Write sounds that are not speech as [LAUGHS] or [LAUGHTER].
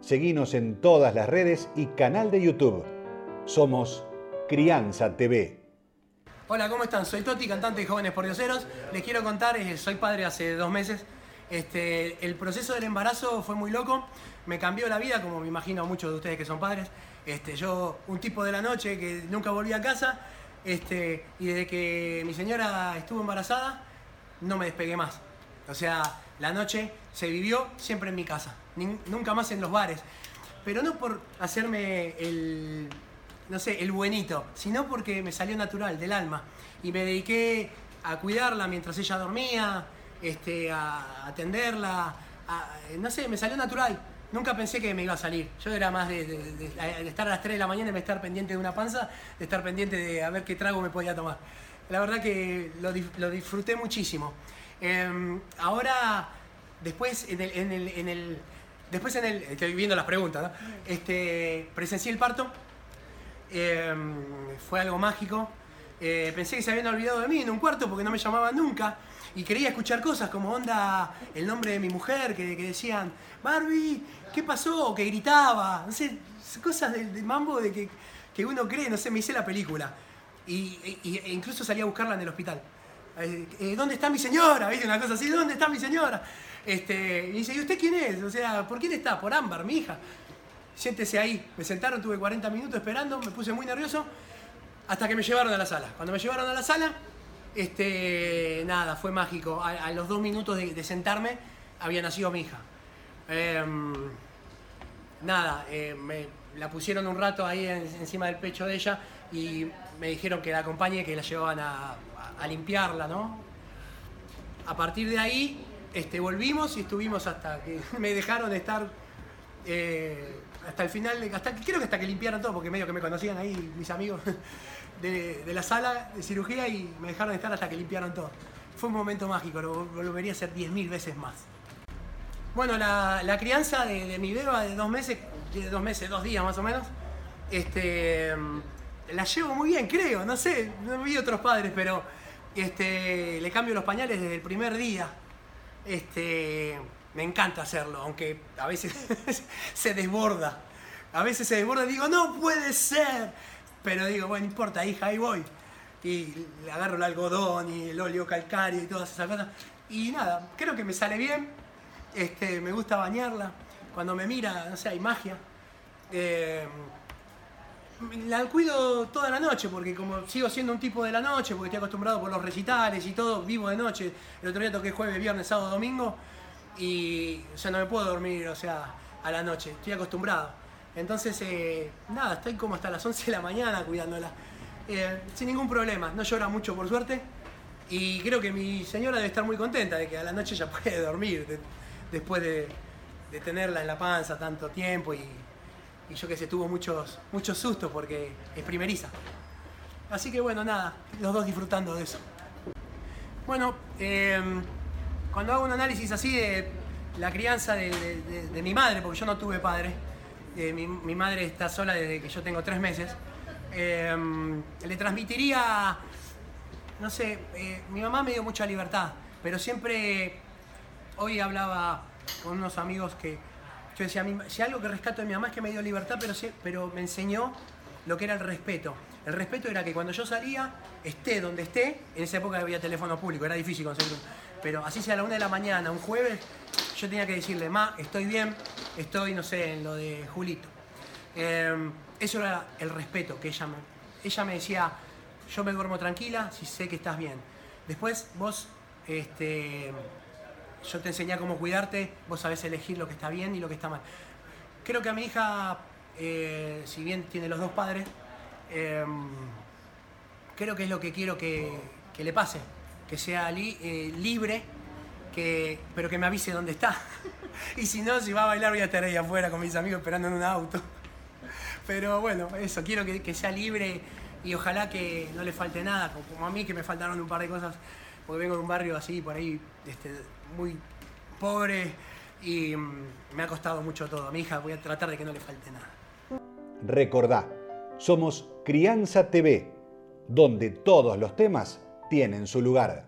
Seguinos en todas las redes y canal de YouTube. Somos Crianza TV. Hola, ¿cómo están? Soy Toti, cantante de Jóvenes por Dioseros. Les quiero contar, eh, soy padre hace dos meses. Este, el proceso del embarazo fue muy loco, me cambió la vida, como me imagino muchos de ustedes que son padres. Este, yo, un tipo de la noche que nunca volví a casa, este, y desde que mi señora estuvo embarazada, no me despegué más. O sea, la noche se vivió siempre en mi casa, nunca más en los bares. Pero no por hacerme el, no sé, el buenito, sino porque me salió natural, del alma. Y me dediqué a cuidarla mientras ella dormía, este, a atenderla, no sé, me salió natural. Nunca pensé que me iba a salir. Yo era más de, estar a las 3 de la mañana y de estar pendiente de una panza, de estar pendiente de a ver qué trago me podía tomar. La verdad que lo, disfruté muchísimo. Em, ahora, después en el, después en el, estoy viendo las preguntas, ¿no? Este, presencié el parto. Em, fue algo mágico. Eh, pensé que se habían olvidado de mí en un cuarto porque no me llamaban nunca y quería escuchar cosas como onda el nombre de mi mujer, que, decían, Barbie, ¿qué pasó? Que gritaba, no sé, cosas del, mambo de que, uno cree, no sé, me hice la película. Y, e incluso salí a buscarla en el hospital. Eh, eh, ¿Dónde está mi señora? ¿Viste? Una cosa así, ¿dónde está mi señora? Este, y dice, ¿y usted quién es? O sea, ¿por quién está? Por Ámbar, mi hija. Siéntese ahí. Me sentaron, tuve 40 minutos esperando, me puse muy nervioso, hasta que me llevaron a la sala. Cuando me llevaron a la sala, este, nada, fue mágico. A, los dos minutos de, sentarme había nacido mi hija. Em, nada, eh, me la pusieron un rato ahí encima del pecho de ella y me dijeron que la acompañe, que la llevaban a, limpiarla, ¿no? A partir de ahí este, volvimos y estuvimos hasta que [LAUGHS] me dejaron estar eh, hasta el final, hasta, creo que hasta que limpiaron todo, porque medio que me conocían ahí mis amigos [LAUGHS] de, la sala de cirugía y me dejaron estar hasta que limpiaron todo. Fue un momento mágico, lo volvería a hacer 10.000 veces más. Bueno, la, crianza de, mi beba de dos meses, de dos meses, dos días más o menos, este, la llevo muy bien, creo, no sé, no vi otros padres, pero este, le cambio los pañales desde el primer día. Este, me encanta hacerlo, aunque a veces [LAUGHS] se desborda. A veces se desborda y digo, no puede ser. Pero digo, bueno, no importa, hija, ahí voy. Y le agarro el algodón y el óleo calcáreo y todas esas cosas. Y nada, creo que me sale bien. Este, me gusta bañarla. Cuando me mira, no sé, hay magia. Eh, la cuido toda la noche, porque como sigo siendo un tipo de la noche, porque estoy acostumbrado por los recitales y todo, vivo de noche. El otro día toqué jueves, viernes, sábado, domingo. Y o no me puedo dormir, o sea, a la noche. Estoy acostumbrado. Entonces, eh, nada, estoy como hasta las 11 de la mañana cuidándola. Eh, sin ningún problema, no llora mucho por suerte. Y creo que mi señora debe estar muy contenta de que a la noche ya [LAUGHS] puede dormir después de, tenerla en la panza tanto tiempo y, yo que sé, tuvo muchos, muchos sustos porque es primeriza. Así que bueno, nada, los dos disfrutando de eso. Bueno, em, cuando hago un análisis así de la crianza de mi madre, porque yo no tuve padre, mi, madre está sola desde que yo tengo tres meses, em, le transmitiría, no sé, eh, mi mamá me dio mucha libertad, pero siempre, hoy hablaba con unos amigos que yo decía, si algo que rescato de mi mamá es que me dio libertad, pero, pero me enseñó lo que era el respeto. El respeto era que cuando yo salía, esté donde esté, en esa época había teléfono público, era difícil conseguirlo, pero así sea a la una de la mañana, un jueves, yo tenía que decirle, ma, estoy bien, estoy, no sé, en lo de Julito. Em, eso era el respeto que ella me... Ella me decía, yo me duermo tranquila si sé que estás bien. Después vos, este, yo te enseñé cómo cuidarte, vos sabés elegir lo que está bien y lo que está mal. Creo que a mi hija, eh, si bien tiene los dos padres, em, creo que es lo que quiero que, le pase, que sea eh, libre pero que me avise dónde está. [LAUGHS] y si no, si va a bailar voy a estar ahí afuera con mis amigos esperando en un auto. [LAUGHS] Pero bueno, eso, quiero que, sea libre y ojalá que no le falte nada, como a mí que me faltaron un par de cosas, porque vengo de un barrio así, por ahí, este, muy pobre y mm, me ha costado mucho todo. Mi hija voy a tratar de que no le falte nada. Recordá, somos Crianza TV, donde todos los temas tienen su lugar.